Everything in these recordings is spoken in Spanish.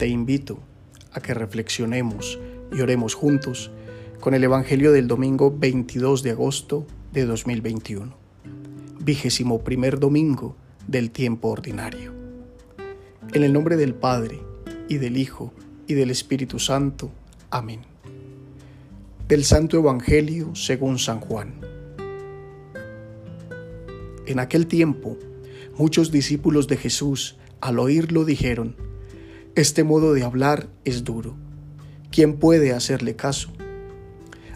te invito a que reflexionemos y oremos juntos con el Evangelio del domingo 22 de agosto de 2021, vigésimo primer domingo del tiempo ordinario. En el nombre del Padre, y del Hijo, y del Espíritu Santo. Amén. Del Santo Evangelio según San Juan. En aquel tiempo, muchos discípulos de Jesús, al oírlo, dijeron, Este modo de hablar es duro. ¿Quién puede hacerle caso?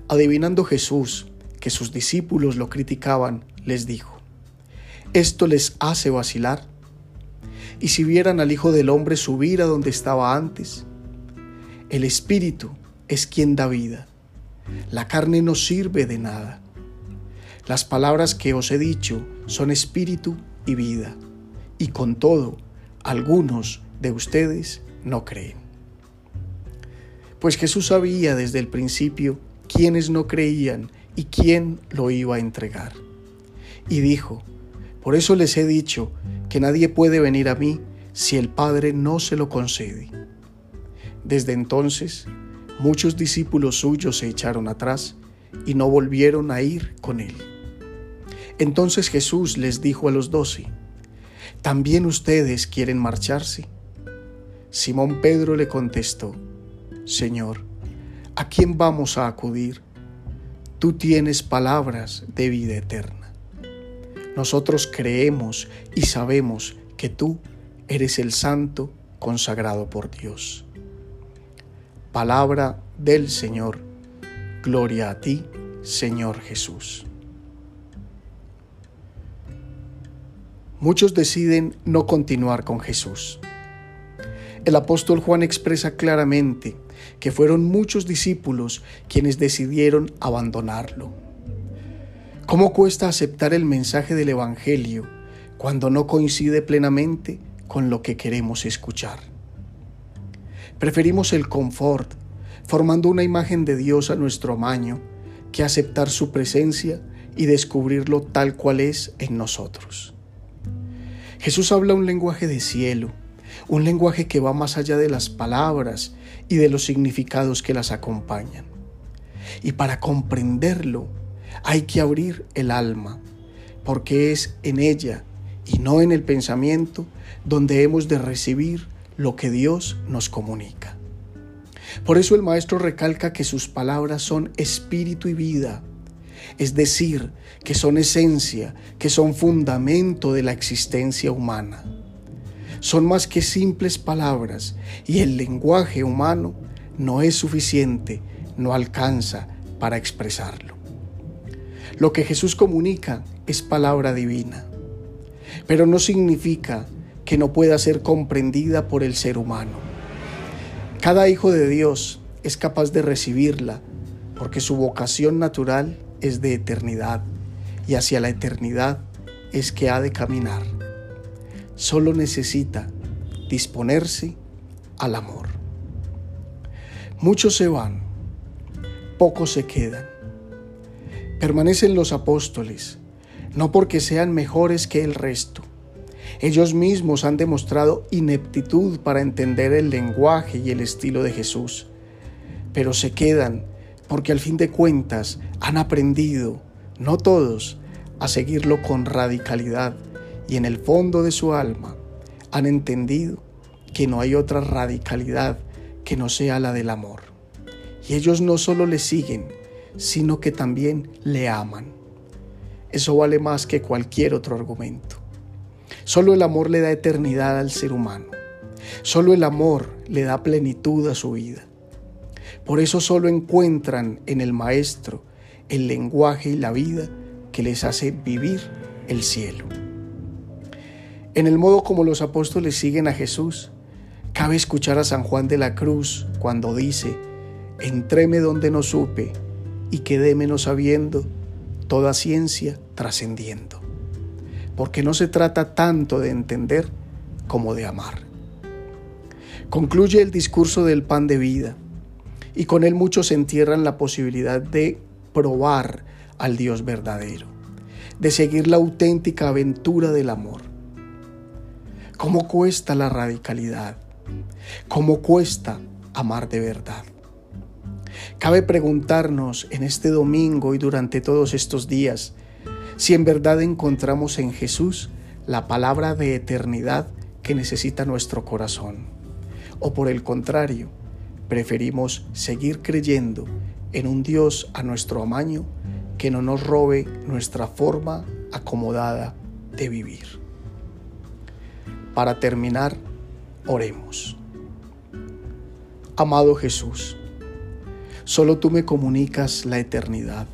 Adivinando Jesús que sus discípulos lo criticaban, les dijo, ¿esto les hace vacilar? Y si vieran al Hijo del Hombre subir a donde estaba antes, el Espíritu es quien da vida, la carne no sirve de nada. Las palabras que os he dicho son espíritu y vida, y con todo, algunos de ustedes no creen. Pues Jesús sabía desde el principio quiénes no creían y quién lo iba a entregar. Y dijo, por eso les he dicho que nadie puede venir a mí si el Padre no se lo concede. Desde entonces, muchos discípulos suyos se echaron atrás y no volvieron a ir con él. Entonces Jesús les dijo a los doce, ¿también ustedes quieren marcharse? Simón Pedro le contestó, Señor, ¿a quién vamos a acudir? Tú tienes palabras de vida eterna. Nosotros creemos y sabemos que tú eres el santo consagrado por Dios. Palabra del Señor. Gloria a ti, Señor Jesús. Muchos deciden no continuar con Jesús. El apóstol Juan expresa claramente que fueron muchos discípulos quienes decidieron abandonarlo. ¿Cómo cuesta aceptar el mensaje del Evangelio cuando no coincide plenamente con lo que queremos escuchar? Preferimos el confort, formando una imagen de Dios a nuestro amaño, que aceptar su presencia y descubrirlo tal cual es en nosotros. Jesús habla un lenguaje de cielo, un lenguaje que va más allá de las palabras y de los significados que las acompañan. Y para comprenderlo hay que abrir el alma, porque es en ella y no en el pensamiento donde hemos de recibir lo que Dios nos comunica. Por eso el Maestro recalca que sus palabras son espíritu y vida, es decir, que son esencia, que son fundamento de la existencia humana son más que simples palabras y el lenguaje humano no es suficiente, no alcanza para expresarlo. Lo que Jesús comunica es palabra divina, pero no significa que no pueda ser comprendida por el ser humano. Cada hijo de Dios es capaz de recibirla porque su vocación natural es de eternidad y hacia la eternidad es que ha de caminar solo necesita disponerse al amor. Muchos se van, pocos se quedan. Permanecen los apóstoles, no porque sean mejores que el resto. Ellos mismos han demostrado ineptitud para entender el lenguaje y el estilo de Jesús, pero se quedan porque al fin de cuentas han aprendido, no todos, a seguirlo con radicalidad y en el fondo de su alma han entendido que no hay otra radicalidad que no sea la del amor. Y ellos no solo le siguen, sino que también le aman. Eso vale más que cualquier otro argumento. Solo el amor le da eternidad al ser humano. Solo el amor le da plenitud a su vida. Por eso solo encuentran en el Maestro el lenguaje y la vida que les hace vivir el cielo. En el modo como los apóstoles siguen a Jesús, cabe escuchar a San Juan de la Cruz cuando dice, entréme donde no supe y quedéme no sabiendo, toda ciencia trascendiendo. Porque no se trata tanto de entender como de amar. Concluye el discurso del pan de vida y con él muchos entierran la posibilidad de probar al Dios verdadero, de seguir la auténtica aventura del amor ¿Cómo cuesta la radicalidad? ¿Cómo cuesta amar de verdad? Cabe preguntarnos en este domingo y durante todos estos días si en verdad encontramos en Jesús la palabra de eternidad que necesita nuestro corazón. O por el contrario, preferimos seguir creyendo en un Dios a nuestro amaño que no nos robe nuestra forma acomodada de vivir. Para terminar, oremos. Amado Jesús, solo tú me comunicas la eternidad.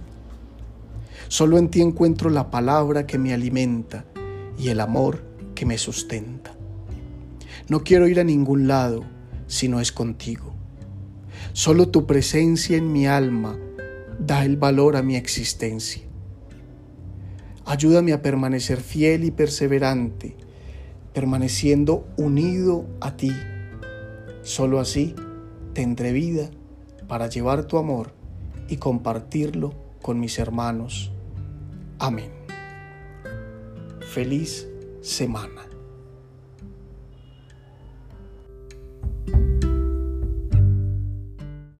Solo en ti encuentro la palabra que me alimenta y el amor que me sustenta. No quiero ir a ningún lado si no es contigo. Solo tu presencia en mi alma da el valor a mi existencia. Ayúdame a permanecer fiel y perseverante, permaneciendo unido a ti. Solo así tendré vida para llevar tu amor y compartirlo con mis hermanos. Amén. Feliz semana.